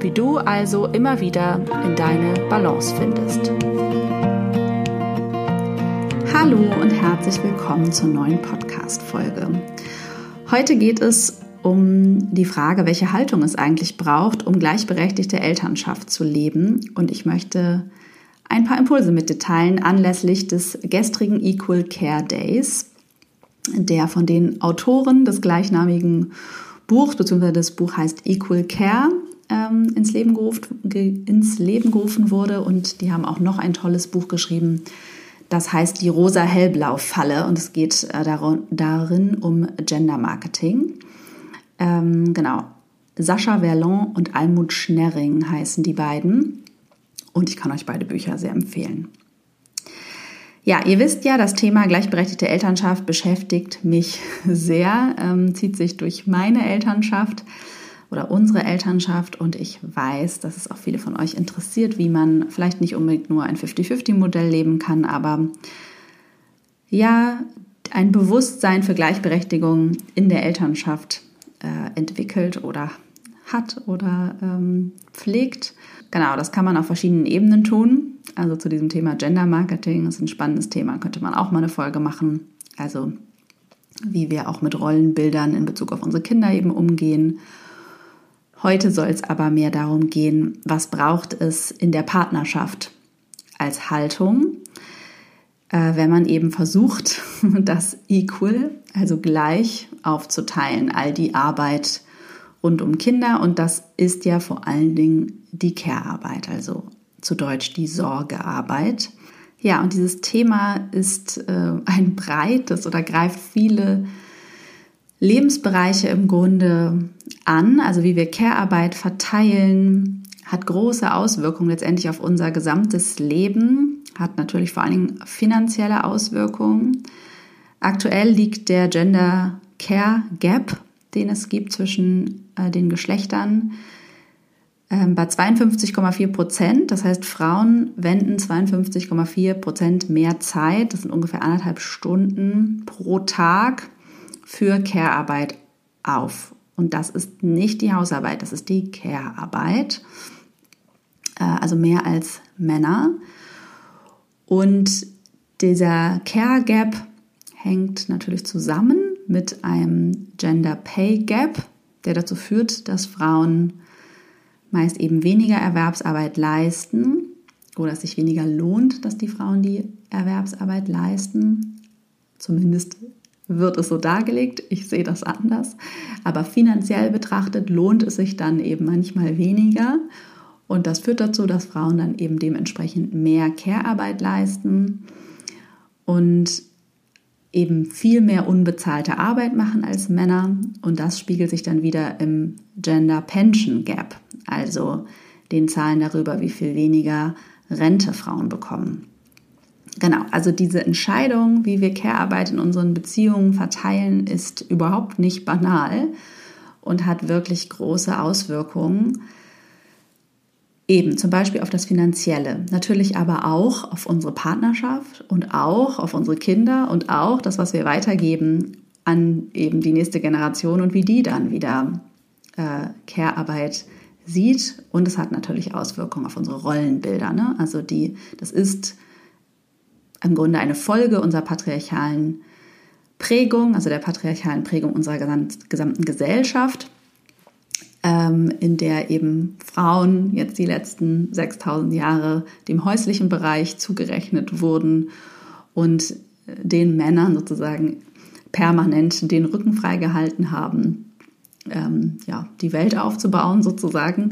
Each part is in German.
wie du also immer wieder in deine Balance findest. Hallo und herzlich willkommen zur neuen Podcast-Folge. Heute geht es um die Frage, welche Haltung es eigentlich braucht, um gleichberechtigte Elternschaft zu leben. Und ich möchte ein paar Impulse mit dir teilen anlässlich des gestrigen Equal Care Days, der von den Autoren des gleichnamigen Buchs, beziehungsweise das Buch heißt Equal Care, ähm, ins, Leben gerufen, ins Leben gerufen wurde. Und die haben auch noch ein tolles Buch geschrieben. Das heißt die rosa-hellblau-Falle und es geht äh, darin um Gender Marketing. Ähm, genau. Sascha Verlon und Almut Schnerring heißen die beiden. Und ich kann euch beide Bücher sehr empfehlen. Ja, ihr wisst ja, das Thema gleichberechtigte Elternschaft beschäftigt mich sehr, ähm, zieht sich durch meine Elternschaft oder unsere Elternschaft und ich weiß, dass es auch viele von euch interessiert, wie man vielleicht nicht unbedingt nur ein 50-50-Modell leben kann, aber ja, ein Bewusstsein für Gleichberechtigung in der Elternschaft äh, entwickelt oder hat oder ähm, pflegt. Genau, das kann man auf verschiedenen Ebenen tun. Also zu diesem Thema Gender Marketing ist ein spannendes Thema, könnte man auch mal eine Folge machen. Also wie wir auch mit Rollenbildern in Bezug auf unsere Kinder eben umgehen Heute soll es aber mehr darum gehen, was braucht es in der Partnerschaft als Haltung, äh, wenn man eben versucht, das equal, also gleich aufzuteilen, all die Arbeit rund um Kinder. Und das ist ja vor allen Dingen die Care-Arbeit, also zu Deutsch die Sorgearbeit. Ja, und dieses Thema ist äh, ein breites oder greift viele Lebensbereiche im Grunde an, also wie wir Care-Arbeit verteilen, hat große Auswirkungen letztendlich auf unser gesamtes Leben, hat natürlich vor allen Dingen finanzielle Auswirkungen. Aktuell liegt der Gender Care Gap, den es gibt zwischen äh, den Geschlechtern, äh, bei 52,4 Prozent. Das heißt, Frauen wenden 52,4 Prozent mehr Zeit, das sind ungefähr anderthalb Stunden pro Tag, für Care-Arbeit auf. Und das ist nicht die Hausarbeit, das ist die Care-Arbeit. Äh, also mehr als Männer. Und dieser Care Gap hängt natürlich zusammen mit einem Gender Pay Gap, der dazu führt, dass Frauen meist eben weniger Erwerbsarbeit leisten oder es sich weniger lohnt, dass die Frauen die Erwerbsarbeit leisten. Zumindest wird es so dargelegt. Ich sehe das anders. Aber finanziell betrachtet lohnt es sich dann eben manchmal weniger. Und das führt dazu, dass Frauen dann eben dementsprechend mehr Care-Arbeit leisten und eben viel mehr unbezahlte Arbeit machen als Männer. Und das spiegelt sich dann wieder im Gender Pension Gap, also den Zahlen darüber, wie viel weniger Rente Frauen bekommen. Genau, also diese Entscheidung, wie wir Care-Arbeit in unseren Beziehungen verteilen, ist überhaupt nicht banal und hat wirklich große Auswirkungen. Eben zum Beispiel auf das Finanzielle, natürlich aber auch auf unsere Partnerschaft und auch auf unsere Kinder und auch das, was wir weitergeben an eben die nächste Generation und wie die dann wieder äh, Care-Arbeit sieht. Und es hat natürlich Auswirkungen auf unsere Rollenbilder. Ne? Also die, das ist im Grunde eine Folge unserer patriarchalen Prägung, also der patriarchalen Prägung unserer gesamten Gesellschaft. ähm, in der eben Frauen jetzt die letzten 6000 Jahre dem häuslichen Bereich zugerechnet wurden und den Männern sozusagen permanent den Rücken freigehalten haben, ähm, ja, die Welt aufzubauen sozusagen.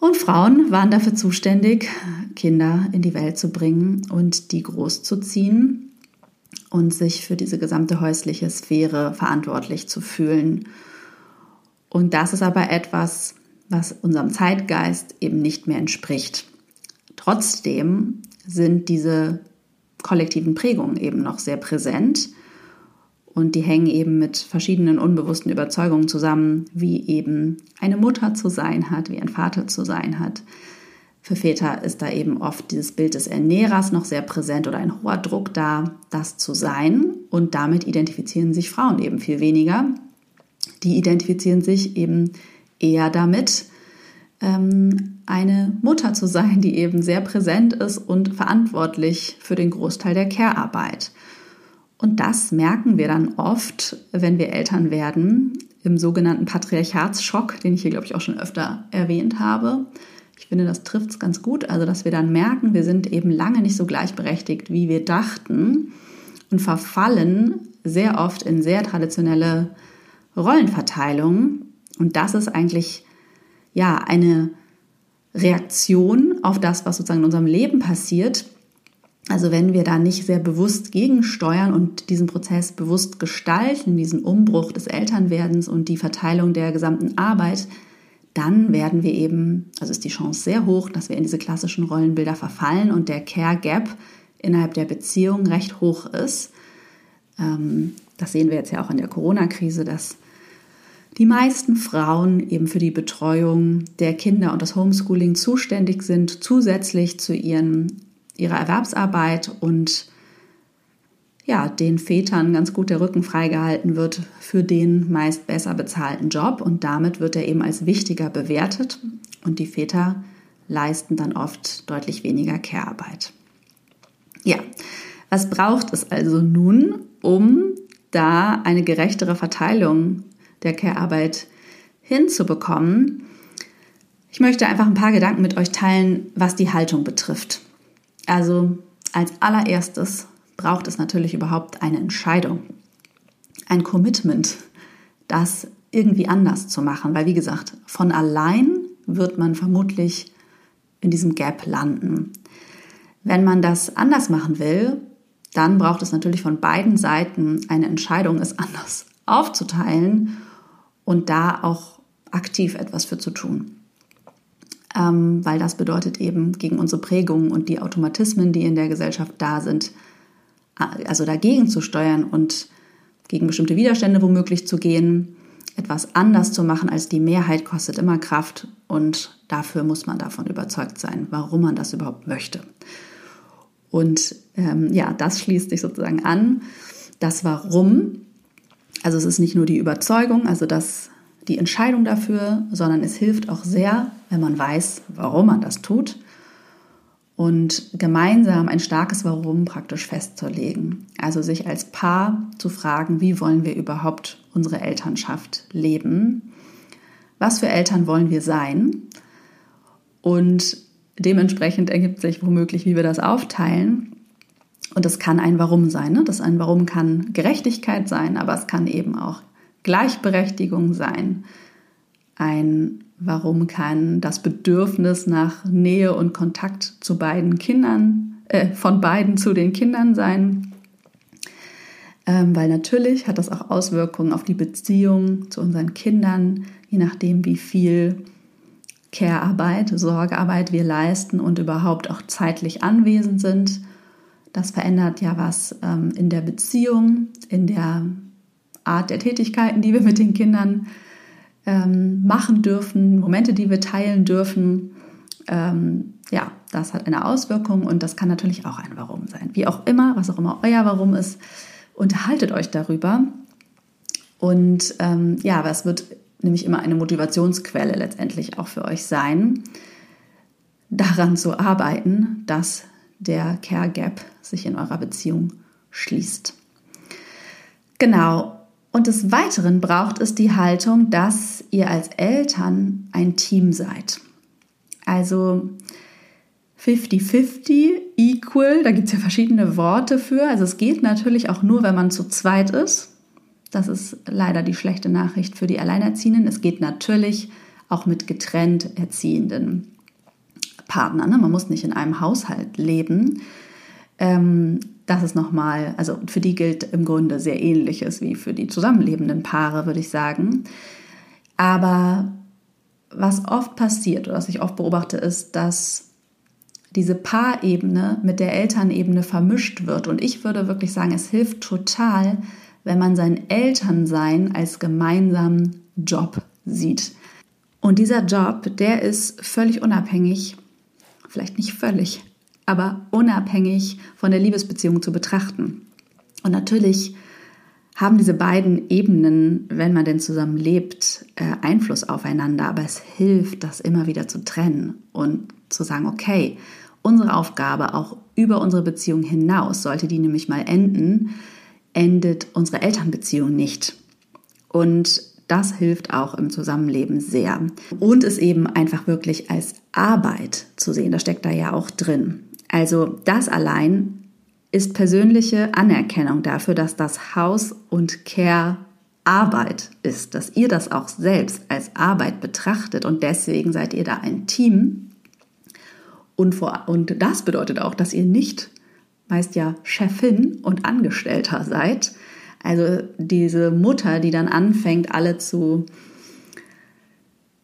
Und Frauen waren dafür zuständig, Kinder in die Welt zu bringen und die großzuziehen und sich für diese gesamte häusliche Sphäre verantwortlich zu fühlen. Und das ist aber etwas, was unserem Zeitgeist eben nicht mehr entspricht. Trotzdem sind diese kollektiven Prägungen eben noch sehr präsent und die hängen eben mit verschiedenen unbewussten Überzeugungen zusammen, wie eben eine Mutter zu sein hat, wie ein Vater zu sein hat. Für Väter ist da eben oft dieses Bild des Ernährers noch sehr präsent oder ein hoher Druck da, das zu sein. Und damit identifizieren sich Frauen eben viel weniger. Die identifizieren sich eben eher damit, ähm, eine Mutter zu sein, die eben sehr präsent ist und verantwortlich für den Großteil der Care-Arbeit. Und das merken wir dann oft, wenn wir Eltern werden, im sogenannten Patriarchatsschock, den ich hier, glaube ich, auch schon öfter erwähnt habe. Ich finde, das trifft es ganz gut. Also, dass wir dann merken, wir sind eben lange nicht so gleichberechtigt, wie wir dachten und verfallen sehr oft in sehr traditionelle Rollenverteilungen. Und das ist eigentlich ja eine Reaktion auf das, was sozusagen in unserem Leben passiert, also wenn wir da nicht sehr bewusst gegensteuern und diesen Prozess bewusst gestalten, diesen Umbruch des Elternwerdens und die Verteilung der gesamten Arbeit, dann werden wir eben, also ist die Chance sehr hoch, dass wir in diese klassischen Rollenbilder verfallen und der Care Gap innerhalb der Beziehung recht hoch ist. Ähm, das sehen wir jetzt ja auch in der Corona-Krise, dass die meisten Frauen eben für die Betreuung der Kinder und das Homeschooling zuständig sind, zusätzlich zu ihren ihrer Erwerbsarbeit und ja, den Vätern ganz gut der Rücken freigehalten wird für den meist besser bezahlten Job und damit wird er eben als wichtiger bewertet und die Väter leisten dann oft deutlich weniger Care-Arbeit. Ja, was braucht es also nun, um da eine gerechtere Verteilung der Care-Arbeit hinzubekommen? Ich möchte einfach ein paar Gedanken mit euch teilen, was die Haltung betrifft. Also als allererstes braucht es natürlich überhaupt eine Entscheidung, ein Commitment, das irgendwie anders zu machen, weil wie gesagt, von allein wird man vermutlich in diesem Gap landen. Wenn man das anders machen will, dann braucht es natürlich von beiden Seiten eine Entscheidung, es anders aufzuteilen und da auch aktiv etwas für zu tun ähm, weil das bedeutet eben gegen unsere Prägungen und die Automatismen, die in der Gesellschaft da sind, also dagegen zu steuern und gegen bestimmte Widerstände womöglich zu gehen. Etwas anders zu machen als die Mehrheit kostet immer Kraft und dafür muss man davon überzeugt sein, warum man das überhaupt möchte. Und ähm, ja, das schließt sich sozusagen an. Das Warum, also es ist nicht nur die Überzeugung, also das die Entscheidung dafür, sondern es hilft auch sehr, wenn man weiß, warum man das tut und gemeinsam ein starkes Warum praktisch festzulegen. Also sich als Paar zu fragen, wie wollen wir überhaupt unsere Elternschaft leben? Was für Eltern wollen wir sein? Und dementsprechend ergibt sich womöglich, wie wir das aufteilen. Und das kann ein Warum sein. Ne? Das ein Warum kann Gerechtigkeit sein, aber es kann eben auch Gleichberechtigung sein. Ein Warum kann das Bedürfnis nach Nähe und Kontakt zu beiden Kindern, äh, von beiden zu den Kindern sein? Ähm, weil natürlich hat das auch Auswirkungen auf die Beziehung zu unseren Kindern, je nachdem, wie viel Care-Arbeit, Sorgearbeit wir leisten und überhaupt auch zeitlich anwesend sind. Das verändert ja was ähm, in der Beziehung, in der Art der Tätigkeiten, die wir mit den Kindern ähm, machen dürfen, Momente, die wir teilen dürfen. Ähm, ja, das hat eine Auswirkung und das kann natürlich auch ein Warum sein. Wie auch immer, was auch immer euer Warum ist, unterhaltet euch darüber. Und ähm, ja, es wird nämlich immer eine Motivationsquelle letztendlich auch für euch sein, daran zu arbeiten, dass der Care Gap sich in eurer Beziehung schließt. Genau, Und des Weiteren braucht es die Haltung, dass ihr als Eltern ein Team seid. Also 50-50, equal, da gibt es ja verschiedene Worte für. Also es geht natürlich auch nur, wenn man zu zweit ist. Das ist leider die schlechte Nachricht für die Alleinerziehenden. Es geht natürlich auch mit getrennt erziehenden Partnern. Ne? Man muss nicht in einem Haushalt leben. Ähm, das ist nochmal, also für die gilt im Grunde sehr ähnliches wie für die zusammenlebenden Paare, würde ich sagen. Aber was oft passiert oder was ich oft beobachte, ist, dass diese Paarebene mit der Elternebene vermischt wird. Und ich würde wirklich sagen, es hilft total, wenn man sein Elternsein als gemeinsamen Job sieht. Und dieser Job, der ist völlig unabhängig, vielleicht nicht völlig, aber unabhängig von der Liebesbeziehung zu betrachten. Und natürlich haben diese beiden Ebenen, wenn man denn zusammen lebt, äh, Einfluss aufeinander, aber es hilft, das immer wieder zu trennen und zu sagen, okay, unsere Aufgabe auch über unsere Beziehung hinaus, sollte die nämlich mal enden, endet unsere Elternbeziehung nicht. Und das hilft auch im Zusammenleben sehr. Und es eben einfach wirklich als Arbeit zu sehen, das steckt da ja auch drin. Also das allein ist persönliche Anerkennung dafür, dass das Haus und Care Arbeit ist, dass ihr das auch selbst als Arbeit betrachtet und deswegen seid ihr da ein Team. Und, vor, und das bedeutet auch, dass ihr nicht meist ja Chefin und Angestellter seid. Also diese Mutter, die dann anfängt, alle zu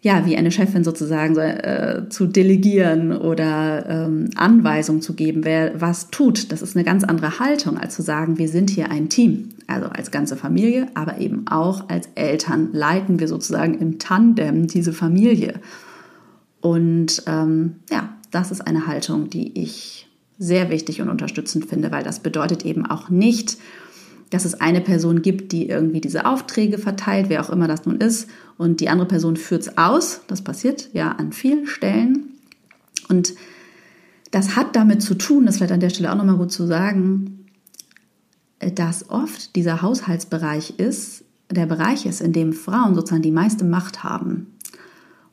ja, wie eine Chefin sozusagen äh, zu delegieren oder ähm, Anweisungen zu geben, wer was tut. Das ist eine ganz andere Haltung, als zu sagen, wir sind hier ein Team. Also als ganze Familie, aber eben auch als Eltern leiten wir sozusagen im Tandem diese Familie. Und ähm, ja, das ist eine Haltung, die ich sehr wichtig und unterstützend finde, weil das bedeutet eben auch nicht, dass es eine Person gibt, die irgendwie diese Aufträge verteilt, wer auch immer das nun ist, und die andere Person führt es aus. Das passiert ja an vielen Stellen. Und das hat damit zu tun, das vielleicht an der Stelle auch nochmal gut zu sagen, dass oft dieser Haushaltsbereich ist, der Bereich ist, in dem Frauen sozusagen die meiste Macht haben.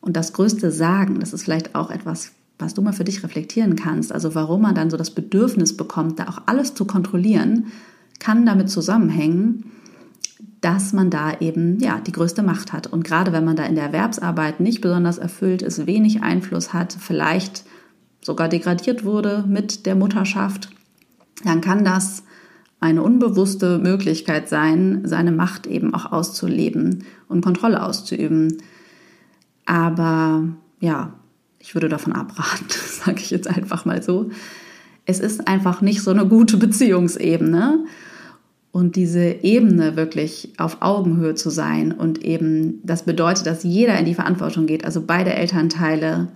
Und das größte Sagen, das ist vielleicht auch etwas, was du mal für dich reflektieren kannst. Also warum man dann so das Bedürfnis bekommt, da auch alles zu kontrollieren, kann damit zusammenhängen, dass man da eben ja die größte Macht hat. Und gerade wenn man da in der Erwerbsarbeit nicht besonders erfüllt ist, wenig Einfluss hat, vielleicht sogar degradiert wurde mit der Mutterschaft, dann kann das eine unbewusste Möglichkeit sein, seine Macht eben auch auszuleben und Kontrolle auszuüben. Aber ja, ich würde davon abraten, sage ich jetzt einfach mal so. Es ist einfach nicht so eine gute Beziehungsebene. Und diese Ebene wirklich auf Augenhöhe zu sein und eben, das bedeutet, dass jeder in die Verantwortung geht, also beide Elternteile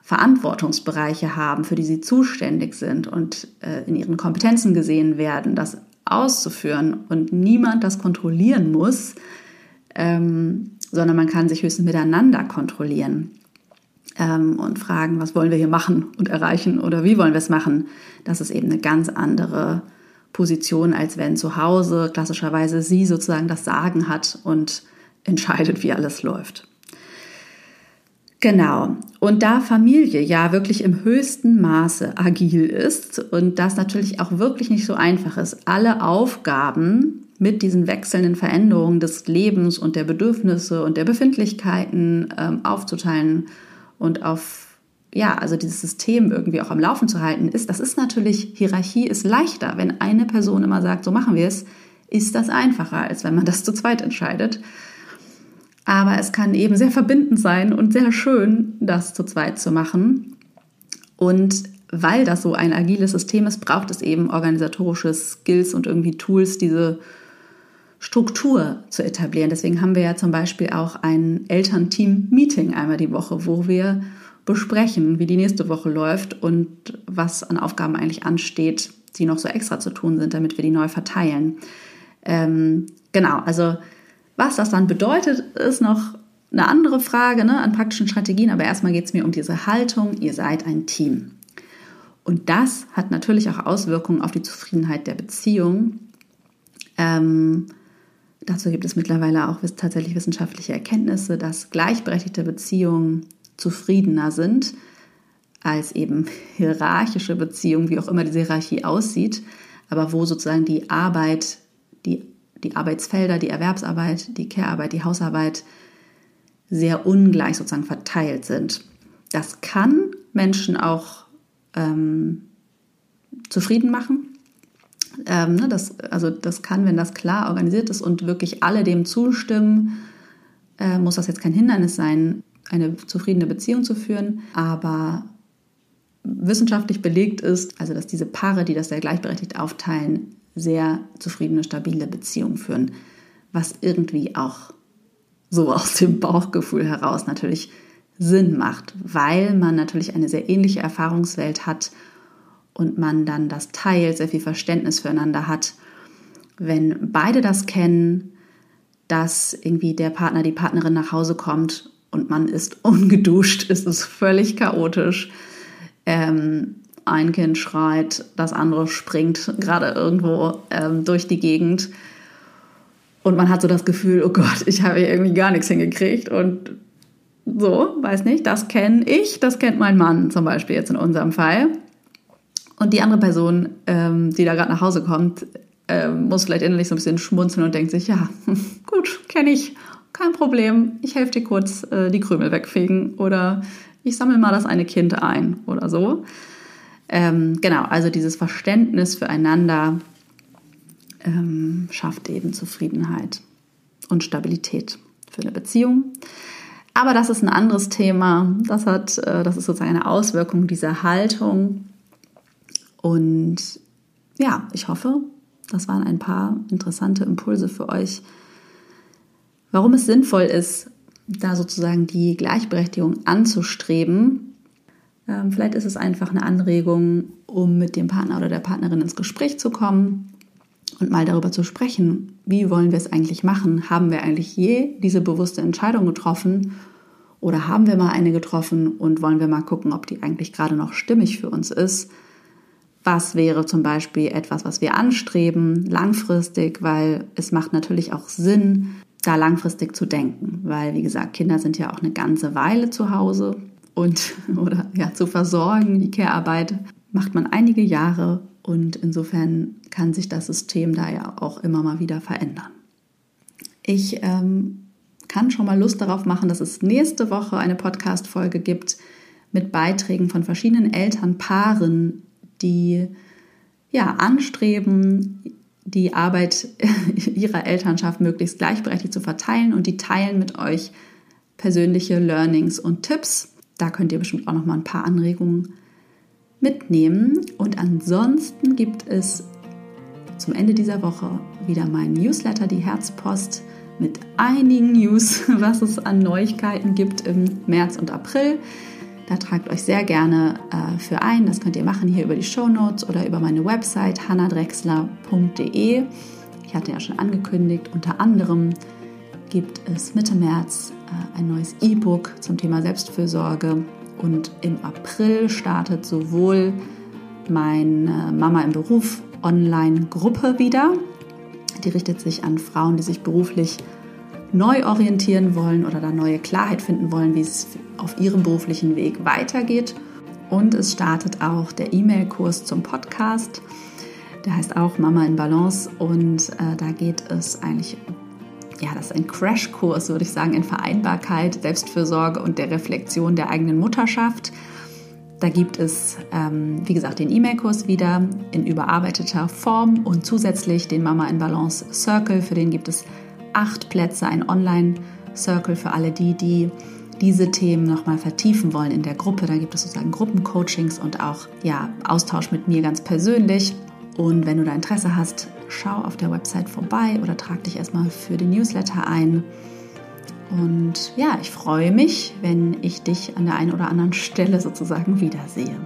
Verantwortungsbereiche haben, für die sie zuständig sind und äh, in ihren Kompetenzen gesehen werden, das auszuführen und niemand das kontrollieren muss, ähm, sondern man kann sich höchstens miteinander kontrollieren ähm, und fragen, was wollen wir hier machen und erreichen oder wie wollen wir es machen. Das ist eben eine ganz andere Position, als wenn zu Hause klassischerweise sie sozusagen das Sagen hat und entscheidet, wie alles läuft. Genau. Und da Familie ja wirklich im höchsten Maße agil ist und das natürlich auch wirklich nicht so einfach ist, alle Aufgaben mit diesen wechselnden Veränderungen des Lebens und der Bedürfnisse und der Befindlichkeiten ähm, aufzuteilen und auf ja, also dieses System irgendwie auch am Laufen zu halten ist, das ist natürlich, Hierarchie ist leichter. Wenn eine Person immer sagt, so machen wir es, ist das einfacher, als wenn man das zu zweit entscheidet. Aber es kann eben sehr verbindend sein und sehr schön, das zu zweit zu machen. Und weil das so ein agiles System ist, braucht es eben organisatorische Skills und irgendwie Tools, diese Struktur zu etablieren. Deswegen haben wir ja zum Beispiel auch ein Elternteam-Meeting einmal die Woche, wo wir besprechen, wie die nächste Woche läuft und was an Aufgaben eigentlich ansteht, die noch so extra zu tun sind, damit wir die neu verteilen. Ähm, genau, also was das dann bedeutet, ist noch eine andere Frage ne, an praktischen Strategien, aber erstmal geht es mir um diese Haltung, ihr seid ein Team. Und das hat natürlich auch Auswirkungen auf die Zufriedenheit der Beziehung. Ähm, Dazu gibt es mittlerweile auch tatsächlich wissenschaftliche Erkenntnisse, dass gleichberechtigte Beziehungen zufriedener sind als eben hierarchische Beziehungen, wie auch immer diese Hierarchie aussieht, aber wo sozusagen die Arbeit, die, die Arbeitsfelder, die Erwerbsarbeit, die Care-Arbeit, die Hausarbeit sehr ungleich sozusagen verteilt sind. Das kann Menschen auch ähm, zufrieden machen. Ähm, ne, das, also das kann, wenn das klar organisiert ist und wirklich alle dem zustimmen, äh, muss das jetzt kein Hindernis sein, eine zufriedene Beziehung zu führen. Aber wissenschaftlich belegt ist, also dass diese Paare, die das sehr gleichberechtigt aufteilen, sehr zufriedene, stabile Beziehungen führen, was irgendwie auch so aus dem Bauchgefühl heraus natürlich Sinn macht, weil man natürlich eine sehr ähnliche Erfahrungswelt hat und man dann das teilt, sehr viel Verständnis füreinander hat. Wenn beide das kennen, dass irgendwie der Partner, die Partnerin nach Hause kommt und man ist ungeduscht, ist es völlig chaotisch ähm, ein Kind schreit, das andere springt gerade irgendwo ähm, durch die Gegend. Und man hat so das Gefühl, oh Gott, ich habe hier irgendwie gar nichts hingekriegt. Und so, weiß nicht, das kenne ich, das kennt mein Mann zum Beispiel jetzt in unserem Fall. Und die andere Person, ähm, die da gerade nach Hause kommt, ähm, muss vielleicht innerlich so ein bisschen schmunzeln und denkt sich, ja, gut, kenne ich, kein Problem, ich helfe dir kurz äh, die Krümel wegfegen oder ich sammle mal das eine Kind ein oder so. Ähm, genau, also dieses Verständnis füreinander ähm, schafft eben Zufriedenheit und Stabilität für eine Beziehung. Aber das ist ein anderes Thema. Das hat, äh, das ist sozusagen eine Auswirkung dieser Haltung. Und ja, ich hoffe, das waren ein paar interessante Impulse für euch, warum es sinnvoll ist, da sozusagen die Gleichberechtigung anzustreben. Ähm, vielleicht ist es einfach eine Anregung, um mit dem Partner oder der Partnerin ins Gespräch zu kommen und mal darüber zu sprechen, wie wollen wir es eigentlich machen? Haben wir eigentlich je diese bewusste Entscheidung getroffen oder haben wir mal eine getroffen und wollen wir mal gucken, ob die eigentlich gerade noch stimmig für uns ist? Was wäre zum Beispiel etwas, was wir anstreben, langfristig, weil es macht natürlich auch Sinn, da langfristig zu denken, weil wie gesagt, Kinder sind ja auch eine ganze Weile zu Hause und oder ja zu versorgen. Die Care-Arbeit macht man einige Jahre und insofern kann sich das System da ja auch immer mal wieder verändern. Ich ähm, kann schon mal Lust darauf machen, dass es nächste Woche eine Podcast-Folge gibt mit Beiträgen von verschiedenen Elternpaaren, die ja anstreben, die Arbeit ihrer Elternschaft möglichst gleichberechtigt zu verteilen und die teilen mit euch persönliche Learnings und Tipps. Da könnt ihr bestimmt auch noch mal ein paar Anregungen mitnehmen. Und ansonsten gibt es zum Ende dieser Woche wieder mein Newsletter, die Herzpost, mit einigen News, was es an Neuigkeiten gibt im März und April. Da tragt euch sehr gerne äh, für ein. Das könnt ihr machen hier über die Show Notes oder über meine Website hannadrexler.de. Ich hatte ja schon angekündigt, unter anderem gibt es Mitte März äh, ein neues E-Book zum Thema Selbstfürsorge und im April startet sowohl meine Mama im Beruf Online-Gruppe wieder. Die richtet sich an Frauen, die sich beruflich neu orientieren wollen oder da neue Klarheit finden wollen, wie es auf ihrem beruflichen Weg weitergeht. Und es startet auch der E-Mail-Kurs zum Podcast. Der heißt auch Mama in Balance und äh, da geht es eigentlich, ja, das ist ein Crashkurs, würde ich sagen, in Vereinbarkeit, Selbstfürsorge und der Reflexion der eigenen Mutterschaft. Da gibt es, ähm, wie gesagt, den E-Mail-Kurs wieder in überarbeiteter Form und zusätzlich den Mama in Balance Circle, für den gibt es acht Plätze, ein Online-Circle für alle die, die diese Themen nochmal vertiefen wollen in der Gruppe. Da gibt es sozusagen Gruppencoachings und auch ja, Austausch mit mir ganz persönlich. Und wenn du da Interesse hast, schau auf der Website vorbei oder trag dich erstmal für den Newsletter ein. Und ja, ich freue mich, wenn ich dich an der einen oder anderen Stelle sozusagen wiedersehe.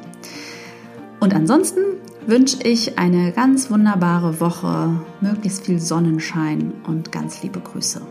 Und ansonsten wünsche ich eine ganz wunderbare Woche, möglichst viel Sonnenschein und ganz liebe Grüße.